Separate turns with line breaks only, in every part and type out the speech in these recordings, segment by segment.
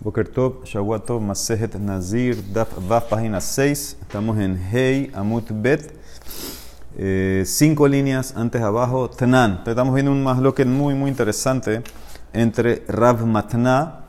Boker Tov, Shawato, Masejet Nazir, Daf página 6. Estamos en Hei, Amut Bet. Eh, cinco líneas antes abajo, Tnan. Estamos viendo un masloque muy, muy interesante entre Rav Matna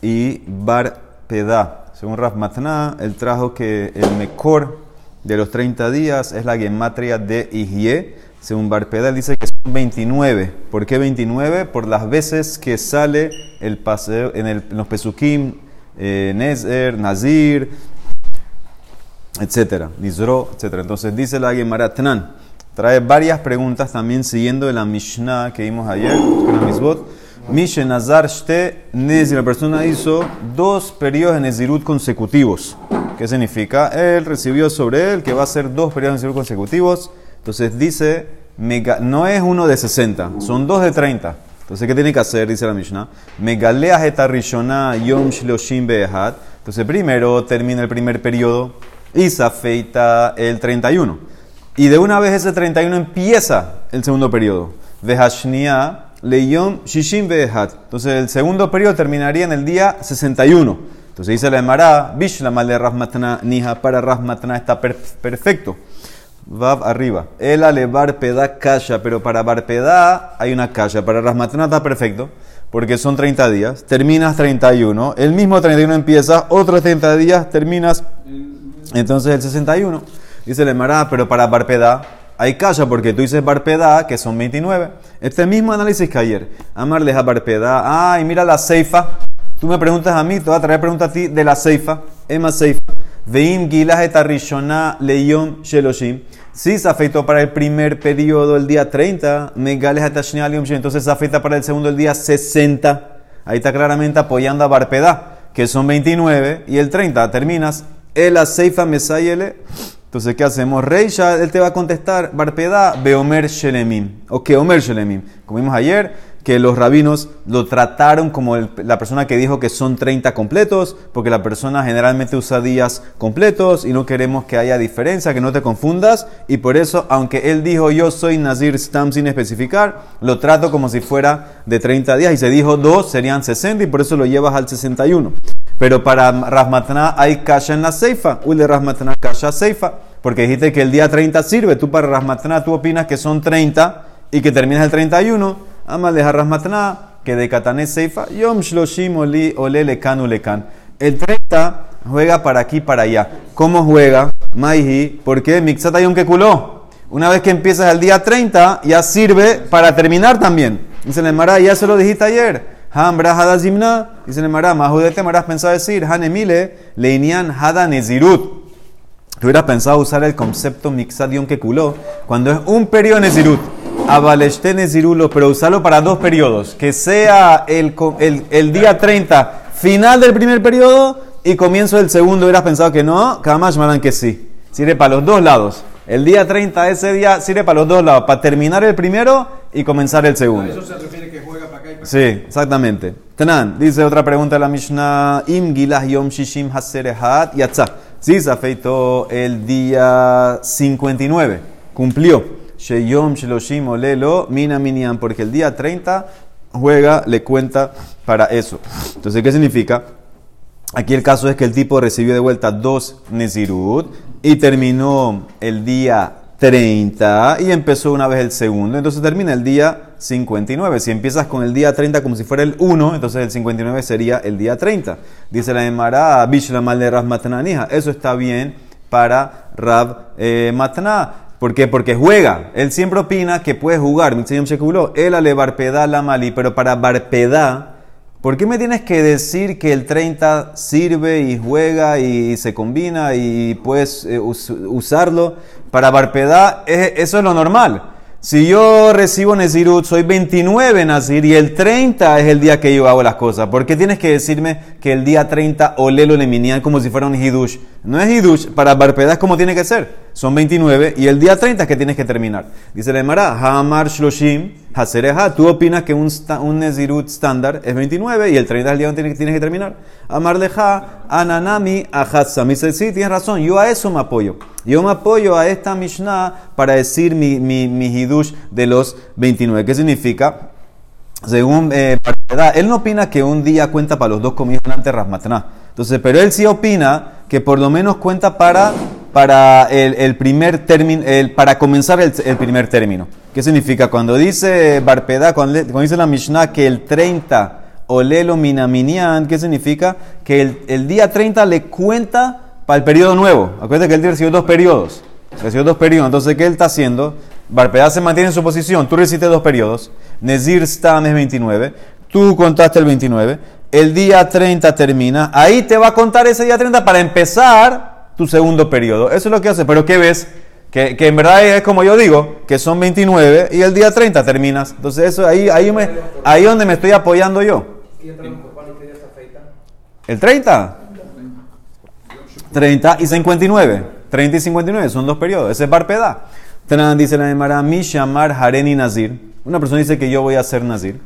y Bar Pedá. Según Rav Matna, él trajo que el mejor de los 30 días es la gematria de Ijye. Según Barpedal dice que son 29. ¿Por qué 29? Por las veces que sale el paseo en, el, en los Pesukim, eh, Nezer, Nazir, etcétera, Nizro, etcétera. Entonces dice la Gemara Tnan. Trae varias preguntas también siguiendo de la Mishnah que vimos ayer, con la Misbot. Mishe Nazar Shte Nezir. La persona hizo dos periodos de Nezirut consecutivos. ¿Qué significa? Él recibió sobre él que va a ser dos periodos de Nezirut consecutivos. Entonces dice, no es uno de 60, son dos de 30. Entonces, ¿qué tiene que hacer? Dice la Mishnah. Megalea rishona yom shloshim behat. Entonces, primero termina el primer periodo y se afeita el 31. Y de una vez ese 31 empieza el segundo periodo. Vehashnia leyom shishim behat. Entonces, el segundo periodo terminaría en el día 61. Entonces dice la Emara, Bishla mal de Rahmatna, Nija para Rahmatna está perfecto. Vav arriba. El ale barpeda kasha, pero para barpeda hay una kasha. Para rasmatana está perfecto, porque son 30 días. Terminas 31. El mismo 31 empieza, otros 30 días terminas. Entonces el 61. Dice el Emara, pero para barpeda hay kasha, porque tú dices barpeda, que son 29. Este mismo análisis que ayer. Amarles a barpeda. Ay, mira la ceifa. Tú me preguntas a mí, te voy a traer pregunta a ti de la ceifa. Emma ceifa. Veim gilas etarishona leyom sheloshim. Si se afeitó para el primer periodo el día 30, megales entonces se afeita para el segundo el día 60. Ahí está claramente apoyando a Barpedá, que son 29, y el 30 terminas. El aceifa mesayele. Entonces, ¿qué hacemos? Reisha, él te va a contestar, Barpedá, Beomer Shelemim. O que Omer Shelemim. Como vimos ayer, que los rabinos lo trataron como la persona que dijo que son 30 completos, porque la persona generalmente usa días completos y no queremos que haya diferencia, que no te confundas. Y por eso, aunque él dijo yo soy Nazir Stam sin especificar, lo trato como si fuera de 30 días. Y se dijo dos, serían 60 y por eso lo llevas al 61. Pero para Rasmatana hay kasha en la ceifa. Uy, de kasha ceifa. Porque dijiste que el día 30 sirve. Tú para Rasmatana tú opinas que son 30 y que terminas el 31 Amal de Harrasmatna, que de Katané Seifa, Yom Shloshim Oli Ole Lekan Ulekan. El 30 juega para aquí para allá. ¿Cómo juega? Maihi, ¿por qué? Mixata Yom culó. Una vez que empiezas el día 30, ya sirve para terminar también. Dice el Emara, ya se lo dijiste ayer. Hambra Hada Zimna, dice el Emara, Mahudete Maras pensado decir, Hanemile, Leinian Hada Nezirut. Tú hubieras pensado usar el concepto Mixat Yom culó cuando es un periodo Nezirut. Abaleshtene Zirulo, pero usarlo para dos periodos. Que sea el, el, día 30, final del primer periodo y comienzo del segundo. Hubieras pensado que no, más me que sí. Sirve para los dos lados. El día 30, ese día, sirve para los dos lados. Para terminar el primero y comenzar el segundo.
eso se refiere que juega para acá y para
Sí, exactamente. Tanan, dice otra pregunta de la Mishnah. Im gilah yom shishim haserehat yatza. Sí, se afeitó el día 59. Cumplió. Sheyom Shiloshim Olelo Mina Minyan, porque el día 30 juega, le cuenta para eso. Entonces, ¿qué significa? Aquí el caso es que el tipo recibió de vuelta dos Nezirut y terminó el día 30 y empezó una vez el segundo. Entonces termina el día 59. Si empiezas con el día 30 como si fuera el 1, entonces el 59 sería el día 30. Dice la Emara, Bishla de Matnanija. Eso está bien para Rab eh, Matna. ¿Por qué? Porque juega. Él siempre opina que puede jugar. Él ale barpeda la mali, pero para barpeda, ¿por qué me tienes que decir que el 30 sirve y juega y se combina y puedes eh, usarlo? Para barpeda, eso es lo normal. Si yo recibo Nezirut, soy 29 Nazir y el 30 es el día que yo hago las cosas. ¿Por qué tienes que decirme que el día 30 olelo le minían como si fuera un Hidush? No es Hidush, para Barpeda es como tiene que ser. Son 29 y el día 30 es que tienes que terminar. Dice la Emara, Hamar Shloshim, Hasereha. Tú opinas que un, un Nezirut estándar es 29 y el 30 es el día donde tienes que terminar. Amar Leja, Ananami, Ahatsam. Dice, sí, tienes razón, yo a eso me apoyo. Yo me apoyo a esta Mishnah para decir mi, mi, hidush de los 29. ¿Qué significa? según eh, él no opina que un día cuenta para los dos comidos antes Rasmatná. Entonces, pero él sí opina que por lo menos cuenta para, para el, primer término, para comenzar el, primer término. ¿Qué significa? Cuando dice Barpedá, cuando, dice la Mishnah que el 30 olelo minaminian, ¿qué significa? Que el, el día 30 le cuenta para el periodo nuevo. Acuérdate que él recibió dos periodos. Recibió dos periodos. Entonces, ¿qué él está haciendo? Barpedá se mantiene en su posición. Tú recibiste dos periodos. Nezir Stam es 29. Tú contaste el 29. El día 30 termina. Ahí te va a contar ese día 30 para empezar tu segundo periodo. Eso es lo que hace. Pero ¿qué ves? Que, que en verdad es como yo digo, que son 29 y el día 30 terminas. Entonces, eso ahí, ahí, me, ahí donde me estoy apoyando yo. ¿El 30? 30 y 59. 30 y 59 son dos periodos. Ese es Barpeda. Dice la Emara, mi shamar hareni nazir. Una persona dice que yo voy a ser nazir.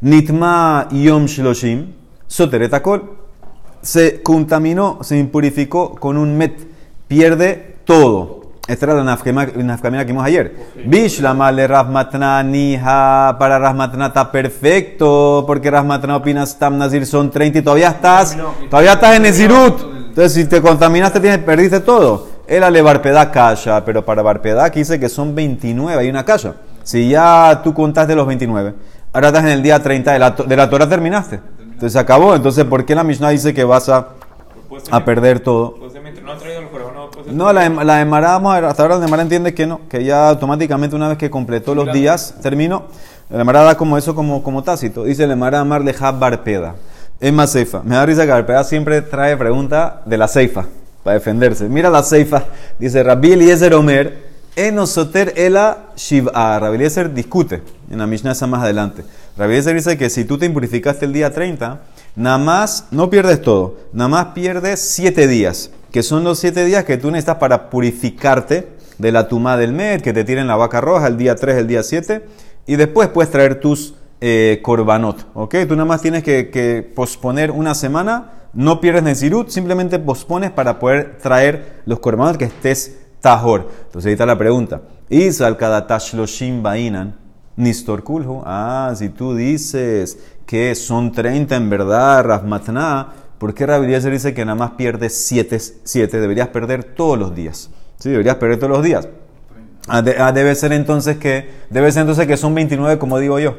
Nitma yom shloshim. Soteretakol. Se contaminó, se impurificó con un met. Pierde todo. Esta era la nafkamina que vimos ayer. Bishlama le Rahmatna nija. Para Rahmatna está perfecto. Porque Rahmatna opina Tam Nazir son 30 y todavía estás, todavía estás en Nezirut. Entonces, si te contaminaste, tienes, perdiste todo. Era le barpedá calla, pero para barpedá aquí dice que son 29, hay una calla. Si ya tú contaste los 29, ahora estás en el día 30 de la, de la Torah terminaste. Entonces acabó. Entonces, ¿por qué la Mishnah dice que vas a, a perder todo? No, la, la Emara, hasta ahora la Emara entiende que no, que ya automáticamente una vez que completó los días, terminó. La Emara da como eso, como, como tácito. Dice la Emara Amar Leja Barpeda. Es más ceifa. Me da risa que Alpea siempre trae pregunta de la ceifa para defenderse. Mira la ceifa. Dice Rabbi Eliezer Omer, Enosoter Ela Shiv'a. Rabbi Eliezer discute en la Mishnah esa más adelante. Rabbi Eliezer dice que si tú te impurificaste el día 30, nada más, no pierdes todo, nada más pierdes 7 días, que son los 7 días que tú necesitas para purificarte de la tumá del mes, que te tiren la vaca roja el día 3, el día 7, y después puedes traer tus eh, korbanot. ¿Ok? Tú nada más tienes que, posponer una semana, no pierdes Nezirut, simplemente pospones para poder traer los korbanot que estés tajor. Entonces ahí está la pregunta. Isal cada tashloshim bainan. Nistor kulhu. Ah, si tú dices que son 30 en verdad, Rahmatna, ¿por qué Rabbi dice que nada más pierdes 7? 7 deberías perder todos los días. Sí, deberías perder todos los días. Ah, ah, debe ser entonces que debe ser entonces que son 29 como digo yo.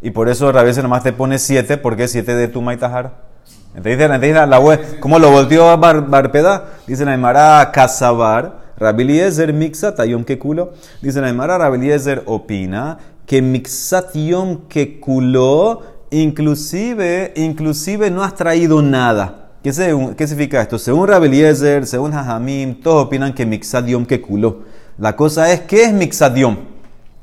Y por eso a veces nomás te pone 7, porque es 7 de Tuma y Tahar. Entonces, la, la ¿cómo lo volteó a Bar, Barpeda? Dice la Emara Casabar, Rabiliezer Mixat Yom Kekulo. Dice la Emara Rabiliezer opina que Mixat Yom Kekulo, inclusive, inclusive no has traído nada. ¿Qué, ¿Qué significa esto? Según Rabiliezer, según Hajamim, todos opinan que Mixat Yom Kekulo. La cosa es, ¿qué es Mixat Yom?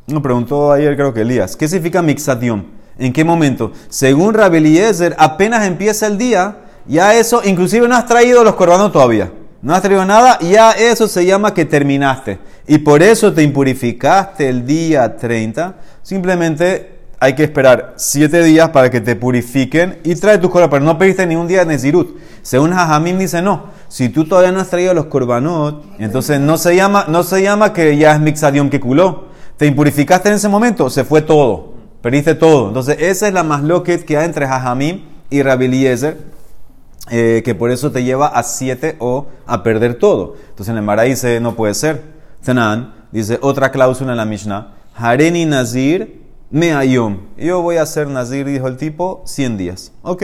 Nos preguntó ayer, creo que Elías, ¿qué significa mixadium? ¿En qué momento? Según Rabeliezer, apenas empieza el día, ya eso, inclusive no has traído los corbanos todavía. No has traído nada, ya eso se llama que terminaste. Y por eso te impurificaste el día 30. Simplemente hay que esperar 7 días para que te purifiquen y trae tus corbanos. Pero no pediste ni un día de Nezirut. Según Jajamín dice no. Si tú todavía no has traído los corbanot, entonces no se llama, no se llama que ya es mixadium que culó te impurificaste en ese momento, se fue todo, perdiste todo. Entonces, esa es la más loquet que hay entre Jajamim y Rabiliezer, eh, que por eso te lleva a siete o a perder todo. Entonces, en el dice, no puede ser. Tenan dice otra cláusula en la Mishnah, Hareni Nazir Meayom. Yo voy a ser Nazir, dijo el tipo, 100 días. ¿Ok?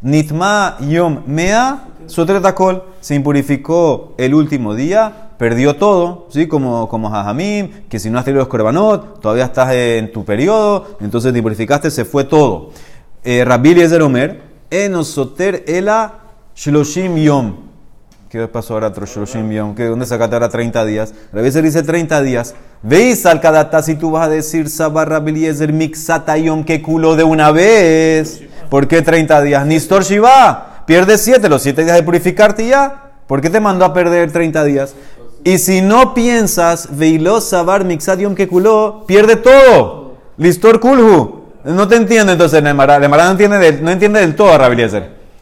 Nitma Yom Mea Sotretakol se impurificó el último día perdió todo, ¿sí? Como, como Jajamim, que si no has tenido los Korbanot, todavía estás en tu periodo, entonces te purificaste, se fue todo. Eh, Rabbi Omer, enosoter ela shloshim yom. ¿Qué pasó ahora shloshim yom? ¿Qué, ¿Dónde sacaste ahora 30 días? Rabbi Eliezer dice 30 días. Veis al kadata si tú vas a decir Sabar Rabbi Eliezer mixata yom que culo de una vez. ¿Por qué 30 días? Nistor Shiva. Pierdes 7, los 7 días de purificarte ya. ¿Por qué te mandó a perder 30 días? Y si no piensas, Veilos Sabar Mixadium que culó, pierde todo. Listor Kulhu. No te entiende entonces, Nemara. Nemara no entiende del, no entiende del todo a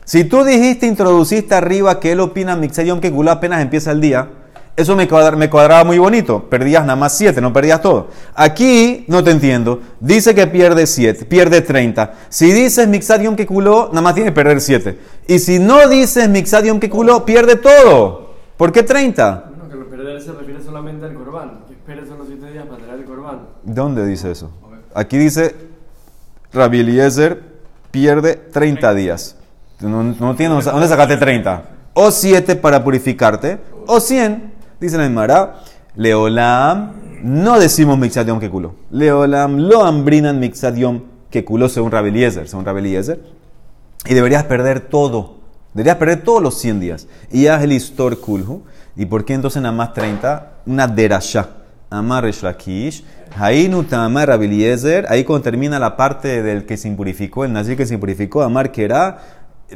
Si tú dijiste, introduciste arriba que él opina Mixadium que culó apenas empieza el día, Eso me, cuadra- me cuadraba muy bonito. Perdías nada más 7, no perdías todo. Aquí no te entiendo. Dice que pierde 7, pierde 30. Si dices Mixad Yom Kekuló, nada más tiene que perder 7. Y si no dices Mixad Yom Kekuló, pierde todo. ¿Por qué 30?
Bueno, que lo perder se refiere solamente al corbán. Que espere solo siete días para traer el corbán.
¿Dónde dice eso? Aquí dice Rabbi Eliezer pierde 30 días. No, no tiene, ¿Dónde sacaste 30? O 7 para purificarte, o 100. Dice la Emara, Leolam, no decimos Mixad Yom Kekulo. Leolam lo ambrinan Mixad Yom Kekulo según Rabbi Eliezer, según Rabbi Eliezer. Y deberías perder todo. Deberías perder todos los 100 días. Y haz el Istor Kulhu. ¿Y por qué entonces nada más 30? Una derasha. Amar Resh Lakish. Hainu Tamar Rabbi Eliezer. Ahí cuando termina la parte del que se impurificó, el nazir que se impurificó, Amar Kera.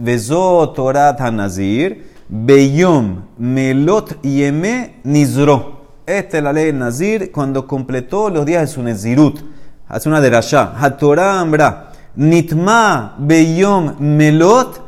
Bezo Torat Hanazir. Beyom Melot Yeme Nizro. Esta es la ley del Nazir cuando completó los días de su Nezirut. Hace una derasha. Hatorah Ambra. Nitma Beyom Melot.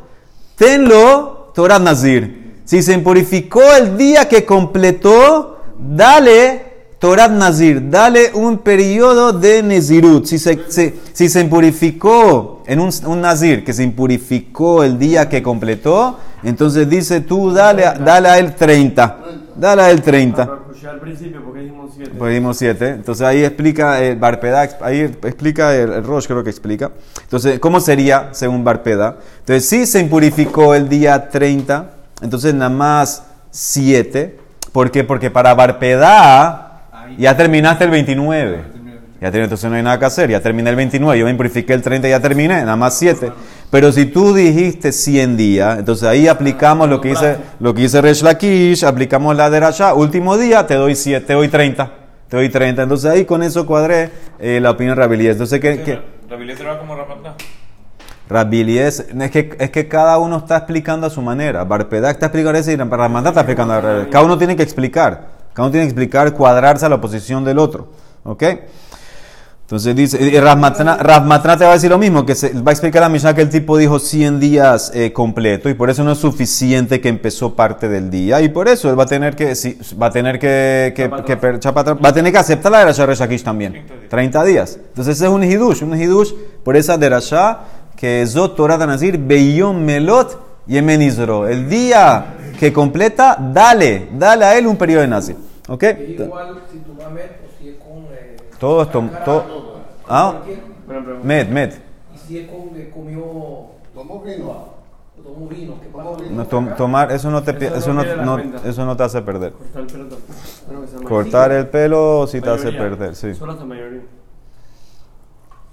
Tenlo Torah Nazir. Si se impurificó el día que completó, dale Torah Nazir. Dale un periodo de Nezirut. Si se, se- si se impurificó en un, un Nazir que se impurificó el día que completó, entonces dice tú dale, dale a él 30. Dale a él 30.
Para escuchar al principio, porque dijimos siete.
Pues dimos 7. Entonces ahí explica el Barpeda, ahí explica el, el Rosh, creo que explica. Entonces, ¿cómo sería según Barpeda? Entonces, si se impurificó el día 30, entonces nada más 7. ¿Por qué? Porque para Barpeda ya terminaste el 29. Ya terminé, entonces no hay nada que hacer, ya terminé el 29, yo me impurifiqué el 30 y ya terminé, nada más 7. Pero si tú dijiste 100 días, entonces ahí aplicamos lo que dice, lo que dice Resh Lakish, aplicamos la derasha, último día te doy 7, te doy 30, te doy 30. Entonces ahí con eso cuadré eh, la opinión de Entonces, ¿qué, qué?
Rabbi va como Rapatná.
Rabbi Eliezer, es que, es que cada uno está explicando a su manera. Barpedá está explicando eso y Ramandá está explicando revés. Cada uno tiene que explicar. Cada uno tiene que explicar, cuadrarse a la posición del otro. ¿Ok? Entonces dice, Rasmatna te va a decir lo mismo, que se, va a explicar a Mishnah que el tipo dijo 100 días eh, completo y por eso no es suficiente que empezó parte del día y por eso él va a tener que, sí, va a tener que, que, que atrás, va a tener que aceptar la derasha Reshakish también, 30 días. Entonces ese es un hidush, un hidush por esa derasha que Zot Torah Nazir Beyom Melot Yemenizro. El día que completa, dale, dale a él un periodo de nazir. ¿Ok?
Igual si tú vas a meter, o si es con. Eh,
Todo esto, todo, ah.
Y si es con. Eh, comió.
Tomó vino.
Tomó vino. ¿Qué pasa?
No, tom- tomar, eso no te,
Eso
eso
no
eso no te hace perder.
cortar el pelo tampoco.
Cortar el pelo sí te hace perder, sí.
Solo hasta mayoría.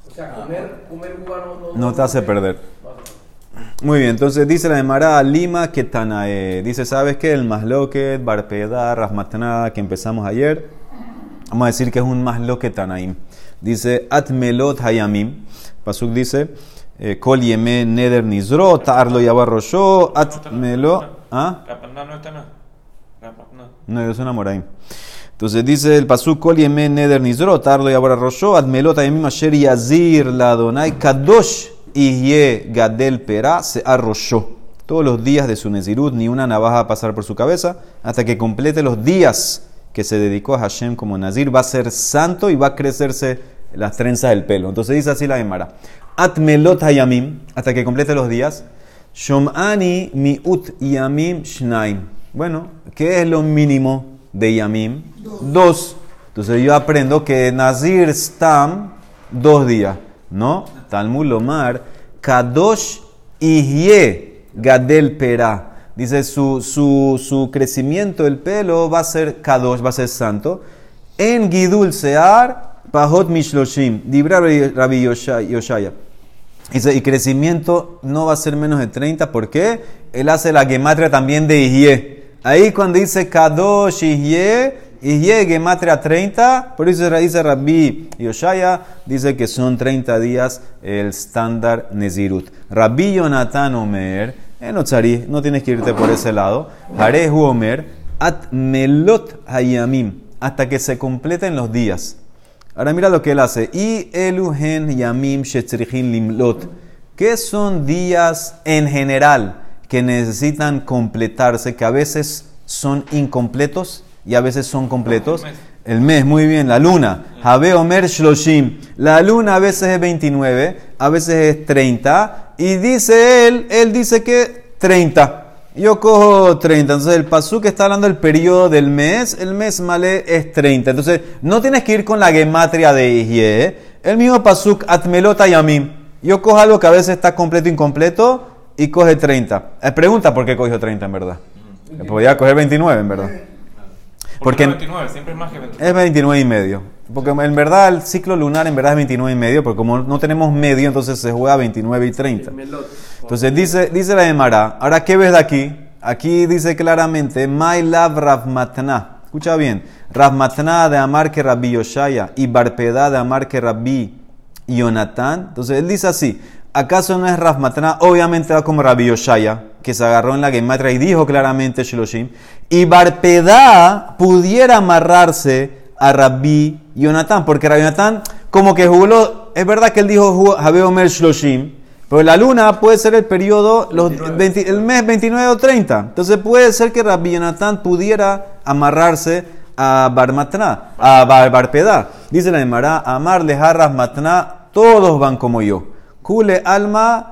O sea, comer, comer uva no.
No te hace perder. Muy bien, entonces dice la Emara Lima Ketanae. Dice, ¿sabes qué? El Masloket, Barpeda, Rasmatana, que empezamos ayer. Vamos a decir que es un Masloket Tanaim. Dice, Atmelot Hayamim. Pasuk dice, eh, Kol Yeme Neder Nizro, Ta'arlo Yabarrosho, Atmelo. ¿Ah?
No está nada. Rapatná.
No, es una moraim. Entonces dice el pasuk kol yemen neder nizro, tardo y ahora rosho, admelot ayemim asher yazir la Adonai kadosh ihye gadel pera se arroshó. Todos los días de su nezirut, ni una navaja va a pasar por su cabeza, hasta que complete los días que se dedicó a Hashem como nazir, va a ser santo y va a crecerse las trenzas del pelo. Entonces dice así la Gemara. Atmelot hayamim, hasta que complete los días. Shom'ani mi'ut yamim shnaim. Bueno, ¿qué es lo mínimo de yamim? Dos. Entonces yo aprendo que Nazir Stam, dos días. ¿No? Talmud Lomar, Kadosh Ihye Gadel Pera. Dice su, su, su crecimiento del pelo va a ser Kadosh, va a ser santo. En Gidul Sear, Pahot Mishloshim. Dibra Rabbi Yosha- Yoshaya. Dice, y crecimiento no va a ser menos de 30, ¿por qué? Él hace la gematria también de Ijye. Ahí cuando dice Kadosh Ijye, Ijye gematria 30, por eso dice Rabbi Yoshaya, dice que son 30 días el estándar Nezirut. Rabbi Yonatan Omer, en Otzari, no tienes que irte por ese lado, Harehu Omer, At Melot Hayamim, hasta que se completen los días. Ahora mira lo que él hace. Y eluhen yamim shetzrichin limlot. ¿Qué son días en general que necesitan completarse, que a veces son incompletos? Y a veces son completos.
El mes.
El mes, muy bien, la luna. Habe Omer Shloshim. La luna a veces es 29, a veces es 30. Y dice él, él dice que 30. Yo cojo 30. Entonces el pasuk está hablando del periodo del mes. El mes malé es 30. Entonces no tienes que ir con la gematria de Ijie. El mismo pasuk atmelota yamim. Yo cojo algo que a veces está completo e incompleto y coge 30. Eh, pregunta por qué cogió 30 en verdad. Podía coger 29 en verdad.
Porque
Porque-
29, siempre es más que 29.
Es 29 y medio. Porque en verdad el ciclo lunar en verdad es 29 y medio, porque como no tenemos medio, entonces se juega 29 y 30.
Melot.
Entonces dice, dice la Emara, ahora ¿qué ves de aquí? Aquí dice claramente, My love Rav Matna. Escucha bien, Rav Matna de Amar que Rabbi Yoshaya y Barpedá de Amar que Rabbi Yonatán. Entonces él dice así, ¿acaso no es Rav Matna? Obviamente va como Rabbi Yoshaya, que se agarró en la Gematra y dijo claramente Shiloshim. Y Barpedá pudiera amarrarse a Rabbi Yonatán, porque Rabbi Yonatán como que jugó, es verdad que él dijo Habe Omer Shloshim, pero la luna puede ser el periodo, los 20 el mes 29 o 30. Entonces puede ser que Rabbi Yonatán pudiera amarrarse a Bar Matna, a Bar, Barpedá. Dice la Emara, amarle jarras Matna, todos van como yo. Kule alma,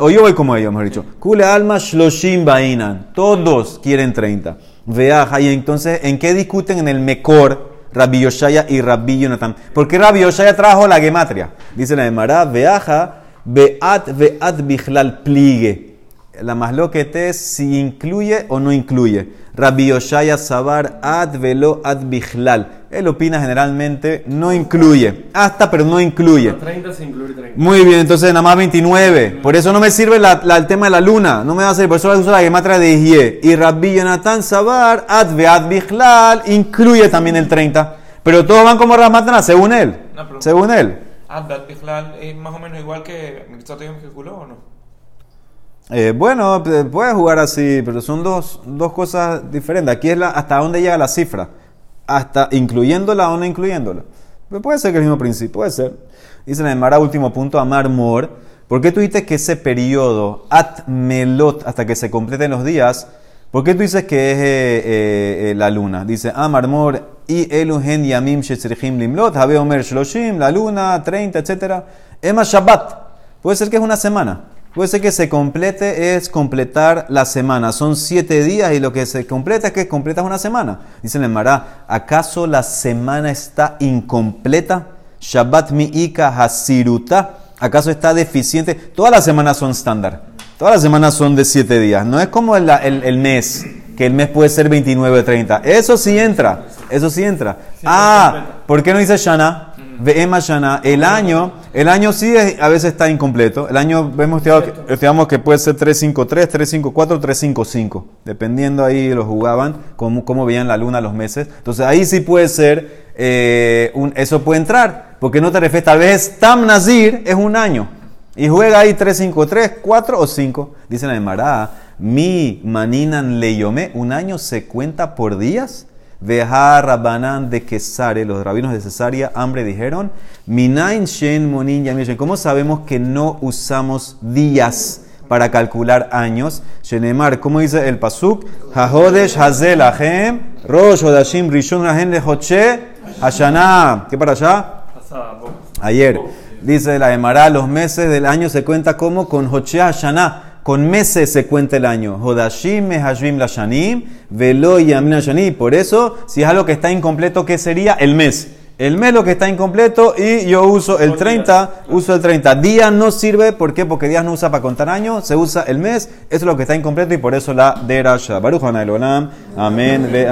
o yo voy como ellos, mejor dicho. Kule alma shloshim bainan, todos quieren 30. Veaja, y entonces, ¿en qué discuten en el Mekor? Rabbi Yoshaya y Rabbi Yonatan. ¿Por qué Rabbi Yoshaya trajo la gematria? Dice la Emara, veaja, beat, beat bichlal pligue. La más lo que te es si incluye o no incluye. Rabbi Yoshaya Sabar ad velo ad bichlal. Él opina generalmente no incluye. Hasta, pero no incluye.
30 sin incluir 30.
Muy bien, entonces nada más 29. Por eso no me sirve la- la- el tema de la luna. No me va a servir. Por eso uso la gematria de Ijie. Y Rabbi Yonatan Sabar, ad vead bichlal, incluye también el 30. Pero todos van como Ramatana, según él.
No,
Según él.
Abdat Bichlal es más o menos igual que Yom Kippur, ¿o no?
Eh, bueno, p- puedes jugar así, pero son dos, dos cosas diferentes. Aquí es la, hasta dónde llega la cifra. Hasta incluyéndola o no incluyéndola. Puede ser que el mismo principio, puede ser. Dice la Emara, último punto, Amar Mor. ¿Por qué tú dices que ese periodo, at melot, hasta que se completen los días, ¿por qué tú dices que es eh, eh, eh, la luna? Dice Amar Mor, y eluhen yamim shetzrichim limlot, habe shloshim, la luna, 30, etc. Ema Shabbat. Puede ser que es una semana. Puede ser que se complete es completar la semana. Son siete días y lo que se completa es que completas una semana. Dice el Mará, ¿acaso la semana está incompleta? Shabbat mi'ika hasiruta. ¿Acaso está deficiente? Todas las semanas son estándar. Todas las semanas son de siete días. No es como el, el- el mes, que el mes puede ser 29 o 30. Eso sí entra. Eso sí entra. ah, ¿por qué no dice Shana? El año, el año sí es- a veces está incompleto. El año vemos estudiado que, puede ser 353, 354, 355. Dependiendo ahí los jugaban, cómo, cómo veían la luna los meses. Entonces ahí sí puede ser, eh, un- eso puede entrar. Porque no te refieres, tal vez Tam Nazir es un año. Y juega ahí 3, 5, 3, 4 o 5. Dice la Emara, mi maninan leyome, un año se cuenta por días. Veja Rabanan de Quesare, los rabinos de Cesárea, hambre dijeron, Minain Shen Monin Yamishen. ¿Cómo sabemos que no usamos días para calcular años? Shenemar, ¿cómo dice el Pasuk? Hahodesh Hazel Ahem, Rosh Hodashim Rishon Ahem Lehoche, Hashanah. ¿Qué para allá? Ayer. Dice la Emara, los meses del año se cuenta como con Hochea Shana. Con meses se cuenta el año. Hodashim mehashvim la shanim, velo. Por eso, si es algo que está incompleto, ¿qué sería? El mes. El mes lo que está incompleto y yo uso el 30, uso el 30. Día no sirve, ¿por qué? Porque días no usa para contar años, se usa el mes. Eso es lo que está incompleto y por eso la derasha. Baruch amén.